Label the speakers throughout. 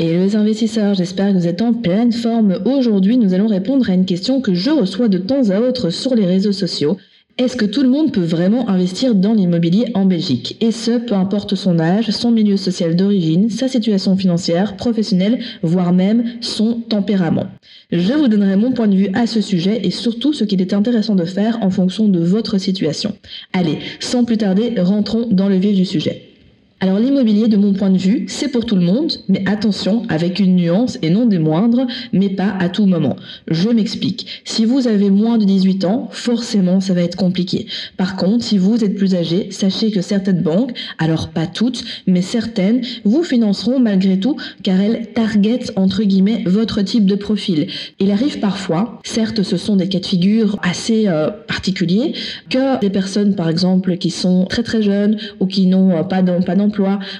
Speaker 1: et les investisseurs, j'espère que vous êtes en pleine forme. Aujourd'hui, nous allons répondre à une question que je reçois de temps à autre sur les réseaux sociaux. Est-ce que tout le monde peut vraiment investir dans l'immobilier en Belgique? Et ce, peu importe son âge, son milieu social d'origine, sa situation financière, professionnelle, voire même son tempérament. Je vous donnerai mon point de vue à ce sujet et surtout ce qu'il est intéressant de faire en fonction de votre situation. Allez, sans plus tarder, rentrons dans le vif du sujet. Alors l'immobilier, de mon point de vue, c'est pour tout le monde, mais attention, avec une nuance et non des moindres, mais pas à tout moment. Je m'explique. Si vous avez moins de 18 ans, forcément, ça va être compliqué. Par contre, si vous êtes plus âgé, sachez que certaines banques, alors pas toutes, mais certaines, vous financeront malgré tout, car elles targetent, entre guillemets, votre type de profil. Il arrive parfois, certes, ce sont des cas de figure assez euh, particuliers, que des personnes, par exemple, qui sont très très jeunes ou qui n'ont euh, pas d'emploi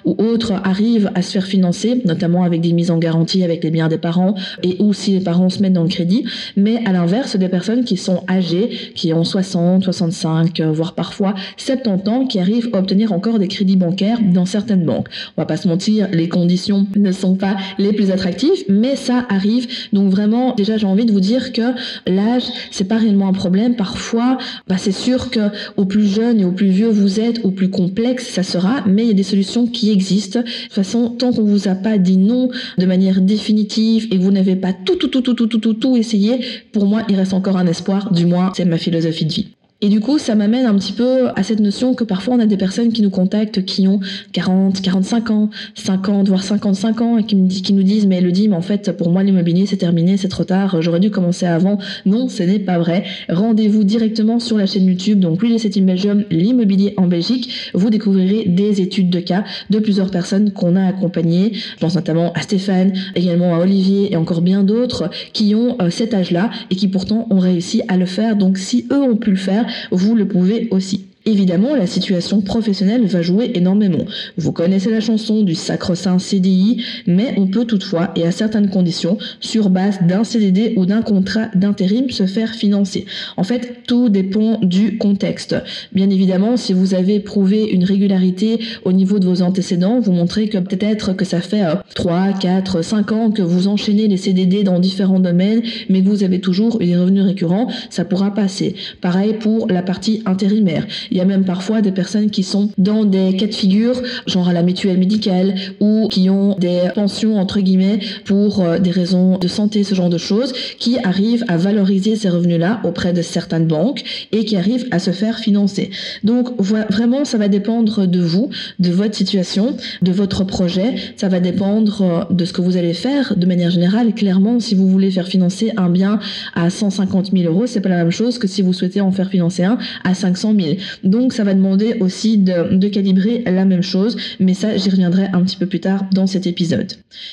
Speaker 1: ou autres arrivent à se faire financer, notamment avec des mises en garantie avec les biens des parents et ou si les parents se mettent dans le crédit. Mais à l'inverse, des personnes qui sont âgées, qui ont 60, 65, euh, voire parfois 70 ans, qui arrivent à obtenir encore des crédits bancaires dans certaines banques. On va pas se mentir, les conditions ne sont pas les plus attractives, mais ça arrive. Donc vraiment, déjà, j'ai envie de vous dire que l'âge, c'est pas réellement un problème. Parfois, bah, c'est sûr que au plus jeune et au plus vieux vous êtes, au plus complexe ça sera, mais il y a des solutions qui existent. De toute façon, tant qu'on vous a pas dit non de manière définitive et que vous n'avez pas tout, tout, tout, tout, tout, tout, tout, tout essayé, pour moi, il reste encore un espoir. Du moins, c'est ma philosophie de vie. Et du coup, ça m'amène un petit peu à cette notion que parfois on a des personnes qui nous contactent qui ont 40, 45 ans, 50, voire 55 ans et qui, nous disent mais Elodie, mais en fait pour moi l'immobilier c'est terminé, c'est trop tard, j'aurais dû commencer avant. Non, ce n'est pas vrai. Rendez-vous directement sur la chaîne YouTube, donc Real Estate in Belgium, l'immobilier en Belgique. Vous découvrirez des études de cas de plusieurs personnes qu'on a accompagnées. Je pense notamment à Stéphane, également à Olivier et encore bien d'autres qui ont euh, cet âge-là et qui pourtant ont réussi à le faire. Donc si eux ont pu le faire, vous le pouvez aussi. Évidemment, la situation professionnelle va jouer énormément. Vous connaissez la chanson du sacre-saint CDI, mais on peut toutefois, et à certaines conditions, sur base d'un CDD ou d'un contrat d'intérim, se faire financer. En fait, tout dépend du contexte. Bien évidemment, si vous avez prouvé une régularité au niveau de vos antécédents, vous montrez que peut-être que ça fait 3, 4, 5 ans que vous enchaînez les CDD dans différents domaines, mais que vous avez toujours des revenus récurrents, ça pourra passer. Pareil pour la partie intérimaire. Il y a même parfois des personnes qui sont dans des cas de figure, genre à la mutuelle médicale, ou qui ont des pensions, entre guillemets, pour euh, des raisons de santé, ce genre de choses, qui arrivent à valoriser ces revenus-là auprès de certaines banques et qui arrivent à se faire financer. Donc vraiment, ça va dépendre de vous, de votre situation, de votre projet. Ça va dépendre euh, de ce que vous allez faire de manière générale. Clairement, si vous voulez faire financer un bien à 150 000 euros, c'est pas la même chose que si vous souhaitez en faire financer un à 500 000. Donc ça va demander aussi de, calibrer la même chose, mais ça j'y reviendrai un petit peu plus tard dans cet épisode.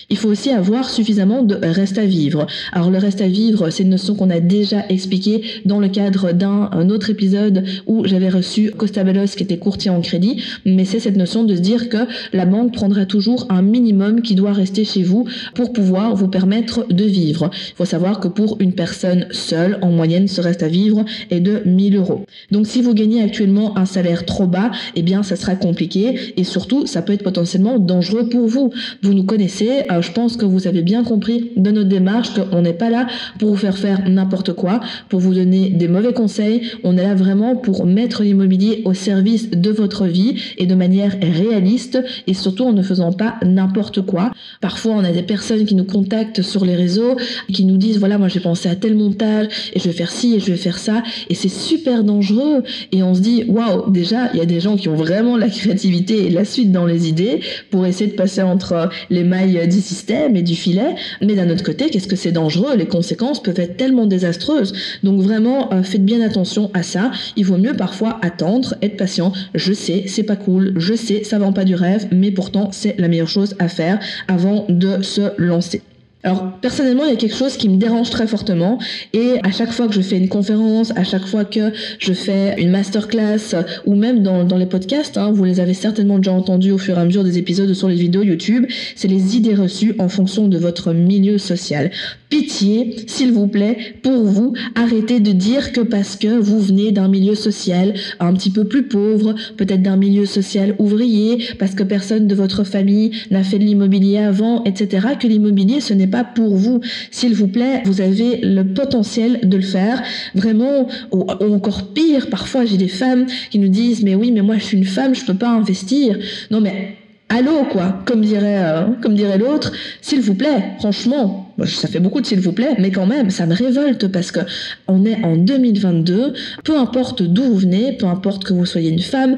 Speaker 1: Il faut aussi avoir suffisamment de reste à vivre. Alors le reste à vivre, c'est une notion qu'on a déjà expliquée dans le cadre d'un autre épisode où j'avais reçu Costa Bellos qui était courtier en crédit, mais c'est cette notion de se dire que la banque prendra toujours un minimum qui doit rester chez vous pour pouvoir vous permettre de vivre. Il faut savoir que pour une personne seule, en moyenne, ce reste à vivre est de 1000 euros. Donc si vous gagnez actuellement un salaire trop bas, eh bien ça sera compliqué et surtout ça peut être potentiellement dangereux pour vous. Vous nous connaissez, euh, je pense que vous avez bien compris de notre démarche qu'on n'est pas là pour vous faire faire n'importe quoi, pour vous donner des mauvais conseils, on est là vraiment pour mettre l'immobilier au service de votre vie et de manière réaliste et surtout en ne faisant pas n'importe quoi. Parfois on a des personnes qui nous contactent sur les réseaux, qui nous disent voilà moi j'ai pensé à tel montage et je vais faire ci et je vais faire ça et c'est super dangereux et on se dit waouh, déjà, il y a des gens qui ont vraiment la créativité et la suite dans les idées pour essayer de passer entre les mailles du système et du filet. Mais d'un autre côté, qu'est-ce que c'est dangereux? Les conséquences peuvent être tellement désastreuses. Donc vraiment, euh, faites bien attention à ça. Il vaut mieux parfois attendre, être patient. Je sais, c'est pas cool. Je sais, ça vend pas du rêve, mais pourtant, c'est la meilleure chose à faire avant de se lancer. Alors personnellement, il y a quelque chose qui me dérange très fortement et à chaque fois que je fais une conférence, à chaque fois que je fais une masterclass ou même dans, les podcasts, hein, vous les avez certainement déjà entendus au fur et à mesure des épisodes sur les vidéos YouTube, c'est les idées reçues en fonction de votre milieu social. Pitié, s'il vous plaît, pour vous, arrêtez de dire que parce que vous venez d'un milieu social un petit peu plus pauvre, peut-être d'un milieu social ouvrier, parce que personne de votre famille n'a fait de l'immobilier avant, etc., que l'immobilier ce n'est pas pour vous. S'il vous plaît, vous avez le potentiel de le faire. Vraiment, ou, encore pire, parfois j'ai des femmes qui nous disent, mais oui, mais moi je suis une femme, je peux pas investir. Non mais, allô quoi, comme dirait, euh, comme dirait l'autre, s'il vous plaît, franchement, ça fait beaucoup de s'il vous plaît, mais quand même, ça me révolte parce que on est en 2022, peu importe d'où vous venez, peu importe que vous soyez une femme,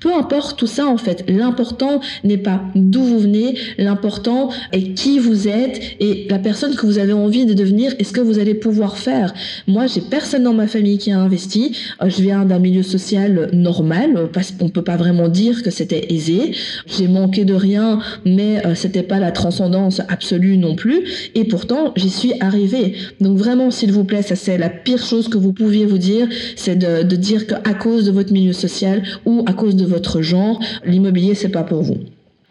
Speaker 1: peu importe tout ça en fait. L'important n'est pas d'où vous venez, l'important est qui vous êtes et la personne que vous avez envie de devenir et ce que vous allez pouvoir faire. Moi, j'ai personne dans ma famille qui a investi. Euh, je viens d'un milieu social normal parce qu'on peut pas vraiment dire que c'était aisé. J'ai manqué de rien, mais euh, c'était pas la transcendance absolue non plus. Et pour pourtant, j'y suis arrivée. Donc vraiment, s'il vous plaît, ça c'est la pire chose que vous pouviez vous dire, c'est de, de dire qu'à cause de votre milieu social ou à cause de votre genre, l'immobilier, c'est pas pour vous.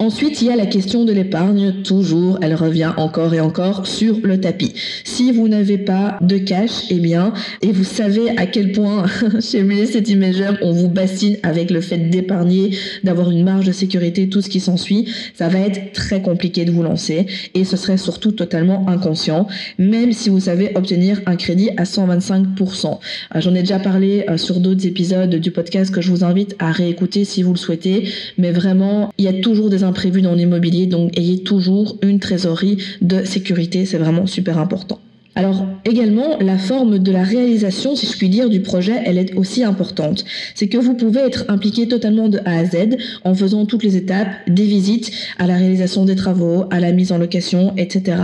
Speaker 1: Ensuite, il y a la question de l'épargne. Toujours, elle revient encore et encore sur le tapis. Si vous n'avez pas de cash, eh bien, et vous savez à quel point chez Real Imager, on vous bassine avec le fait d'épargner, d'avoir une marge de sécurité, tout ce qui s'ensuit, ça va être très compliqué de vous lancer et ce serait surtout totalement inconscient, même si vous savez obtenir un crédit à 125%. Euh, j'en ai déjà parlé euh, sur d'autres épisodes du podcast que je vous invite à réécouter si vous le souhaitez, mais vraiment, il y a toujours des imprévu dans l'immobilier, donc ayez toujours une trésorerie de sécurité, c'est vraiment super important. Alors également, la forme de la réalisation, si je puis dire, du projet, elle est aussi importante. C'est que vous pouvez être impliqué totalement de A à Z en faisant toutes les étapes, des visites, à la réalisation des travaux, à la mise en location, etc.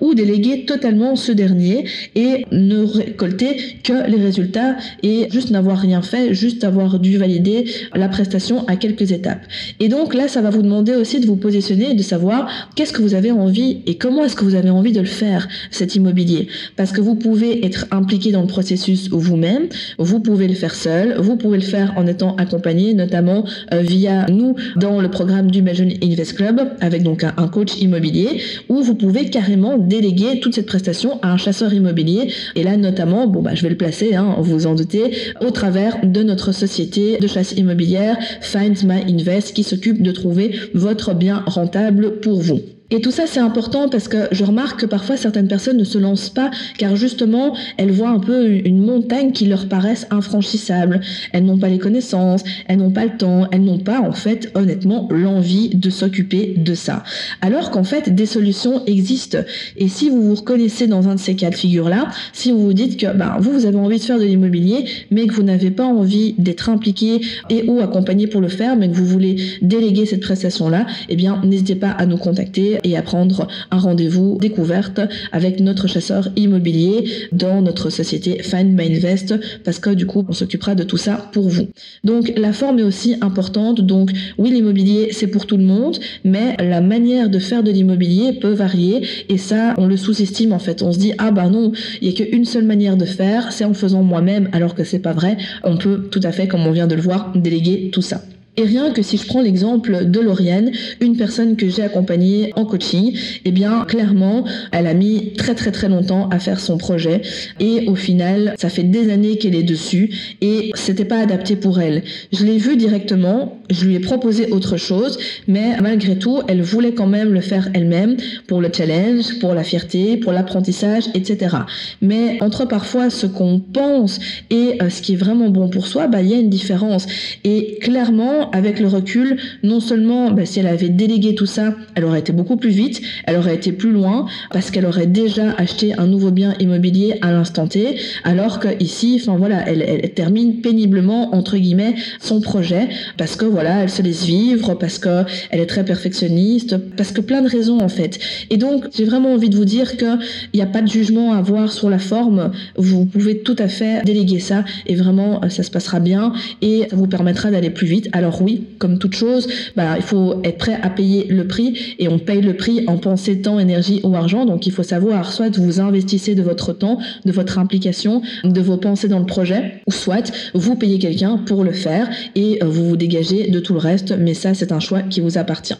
Speaker 1: Ou déléguer totalement ce dernier et ne récolter que les résultats et juste n'avoir rien fait, juste avoir dû valider la prestation à quelques étapes. Et donc là, ça va vous demander aussi de vous positionner et de savoir qu'est-ce que vous avez envie et comment est-ce que vous avez envie de le faire, cet immobilier parce que vous pouvez être impliqué dans le processus vous-même, vous pouvez le faire seul, vous pouvez le faire en étant accompagné, notamment euh, via nous dans le programme du Belgian Invest Club, avec donc un, coach immobilier, où vous pouvez carrément déléguer toute cette prestation à un chasseur immobilier. Et là, notamment, bon bah je vais le placer, hein, vous en doutez, au travers de notre société de chasse immobilière Find My Invest, qui s'occupe de trouver votre bien rentable pour vous. Et tout ça, c'est important parce que je remarque que parfois certaines personnes ne se lancent pas car justement, elles voient un peu une montagne qui leur paraisse infranchissable. Elles n'ont pas les connaissances, elles n'ont pas le temps, elles n'ont pas en fait honnêtement l'envie de s'occuper de ça. Alors qu'en fait, des solutions existent. Et si vous vous reconnaissez dans un de ces cas de figure-là, si vous vous dites que ben, vous, vous avez envie de faire de l'immobilier, mais que vous n'avez pas envie d'être impliqué et ou accompagné pour le faire, mais que vous voulez déléguer cette prestation-là, eh bien, n'hésitez pas à nous contacter et à prendre un rendez-vous découverte avec notre chasseur immobilier dans notre société Find My Invest parce que du coup on s'occupera de tout ça pour vous. Donc la forme est aussi importante. Donc oui l'immobilier c'est pour tout le monde mais la manière de faire de l'immobilier peut varier et ça on le sous-estime en fait. On se dit ah bah non il y a qu'une seule manière de faire c'est en faisant moi-même alors que c'est pas vrai. On peut tout à fait comme on vient de le voir déléguer tout ça. Et rien que si je prends l'exemple de Lauriane, une personne que j'ai accompagnée en coaching, eh bien clairement, elle a mis très très très longtemps à faire son projet et au final, ça fait des années qu'elle est dessus et c'était pas adapté pour elle. Je l'ai vu directement, je lui ai proposé autre chose, mais malgré tout, elle voulait quand même le faire elle-même pour le challenge, pour la fierté, pour l'apprentissage, etc. Mais entre parfois ce qu'on pense et euh, ce qui est vraiment bon pour soi, bah il y a une différence et clairement avec le recul, non seulement bah, si elle avait délégué tout ça, elle aurait été beaucoup plus vite, elle aurait été plus loin, parce qu'elle aurait déjà acheté un nouveau bien immobilier à l'instant T, alors que ici, enfin voilà, elle, termine péniblement entre guillemets son projet, parce que voilà, elle se laisse vivre, parce que elle est très perfectionniste, parce que plein de raisons en fait. Et donc, j'ai vraiment envie de vous dire que il n'y a pas de jugement à avoir sur la forme. Vous pouvez tout à fait déléguer ça et vraiment, ça se passera bien et ça vous permettra d'aller plus vite. Alors Alors oui, comme toute chose, bah, il faut être prêt à payer le prix et on paye le prix en pensée, temps, énergie ou argent. Donc il faut savoir, soit vous investissez de votre temps, de votre implication, de vos pensées dans le projet, ou soit vous payez quelqu'un pour le faire et vous vous dégagez de tout le reste. Mais ça, c'est un choix qui vous appartient.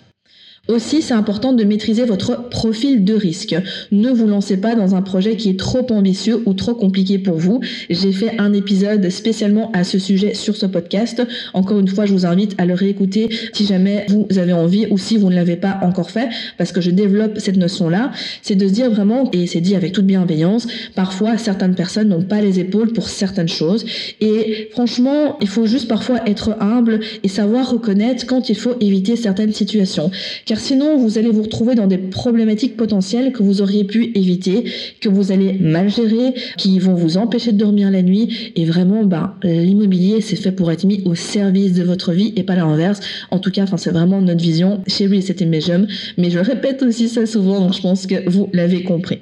Speaker 1: Aussi, c'est important de maîtriser votre profil de risque. Ne vous lancez pas dans un projet qui est trop ambitieux ou trop compliqué pour vous. J'ai fait un épisode spécialement à ce sujet sur ce podcast. Encore une fois, je vous invite à le réécouter si jamais vous avez envie ou si vous ne l'avez pas encore fait, parce que je développe cette notion-là. C'est de se dire vraiment, et c'est dit avec toute bienveillance, parfois certaines personnes n'ont pas les épaules pour certaines choses. Et franchement, il faut juste parfois être humble et savoir reconnaître quand il faut éviter certaines situations car sinon vous allez vous retrouver dans des problématiques potentielles que vous auriez pu éviter, que vous allez mal gérer, qui vont vous empêcher de dormir la nuit. Et vraiment, bah, l'immobilier, c'est fait pour être mis au service de votre vie et pas l'inverse. En tout cas, c'est vraiment notre vision chez Real Estate Belgium. Mais je répète aussi ça souvent, donc je pense que vous l'avez compris.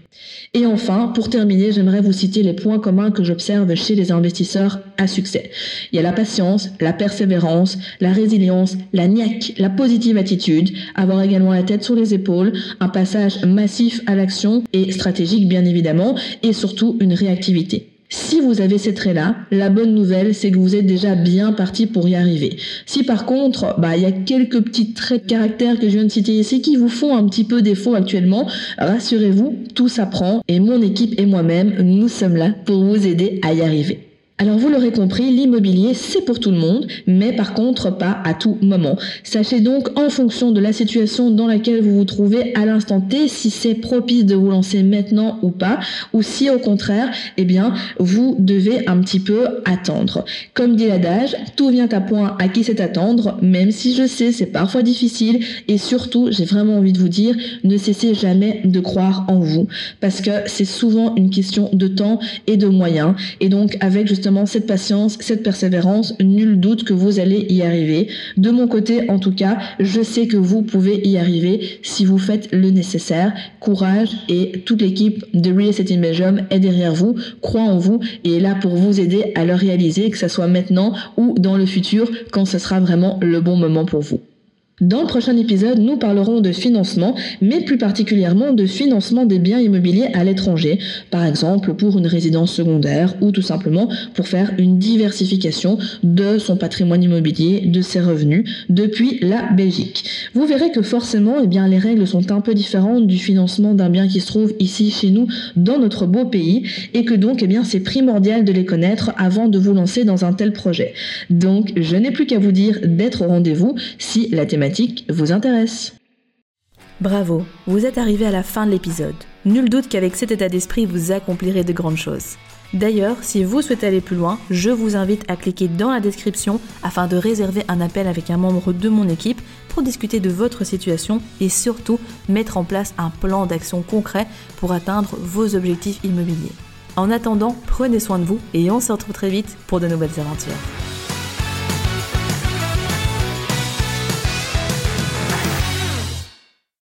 Speaker 1: Et enfin, pour terminer, j'aimerais vous citer les points communs que j'observe chez les investisseurs à succès. Il y a la patience, la persévérance, la résilience, la niaque, la positive attitude, avoir également la tête sur les épaules, un passage massif à l'action et stratégique bien évidemment, et surtout une réactivité. Si vous avez ces traits-là, la bonne nouvelle, c'est que vous êtes déjà bien parti pour y arriver. Si par contre, bah, il y a quelques petits traits de caractère que je viens de citer ici qui vous font un petit peu défaut actuellement, rassurez-vous, tout s'apprend et mon équipe et moi-même, nous sommes là pour vous aider à y arriver. Alors vous l'aurez compris, l'immobilier c'est pour tout le monde, mais par contre pas à tout moment. Sachez donc en fonction de la situation dans laquelle vous vous trouvez à l'instant T si c'est propice de vous lancer maintenant ou pas, ou si au contraire, eh bien vous devez un petit peu attendre. Comme dit l'adage, tout vient à point à qui sait attendre, même si je sais c'est parfois difficile et surtout j'ai vraiment envie de vous dire, ne cessez jamais de croire en vous parce que c'est souvent une question de temps et de moyens et donc avec justement cette patience, cette persévérance, nul doute que vous allez y arriver. De mon côté, en tout cas, je sais que vous pouvez y arriver si vous faites le nécessaire. Courage et toute l'équipe de Real Estate in est derrière vous, croit en vous et est là pour vous aider à le réaliser, que ce soit maintenant ou dans le futur quand ce sera vraiment le bon moment pour vous. Dans le prochain épisode, nous parlerons de financement, mais plus particulièrement de financement des biens immobiliers à l'étranger, par exemple pour une résidence secondaire ou tout simplement pour faire une diversification de son patrimoine immobilier, de ses revenus depuis la Belgique. Vous verrez que forcément, eh bien, les règles sont un peu différentes du financement d'un bien qui se trouve ici chez nous dans notre beau pays et que donc, eh bien, c'est primordial de les connaître avant de vous lancer dans un tel projet. Donc, je n'ai plus qu'à vous dire d'être au rendez-vous si la vous intéresse.
Speaker 2: Bravo, vous êtes arrivé à la fin de l'épisode. Nul doute qu'avec cet état d'esprit, vous accomplirez de grandes choses. D'ailleurs, si vous souhaitez aller plus loin, je vous invite à cliquer dans la description afin de réserver un appel avec un membre de mon équipe pour discuter de votre situation et surtout mettre en place un plan d'action concret pour atteindre vos objectifs immobiliers. En attendant, prenez soin de vous et on se retrouve très vite pour de nouvelles aventures.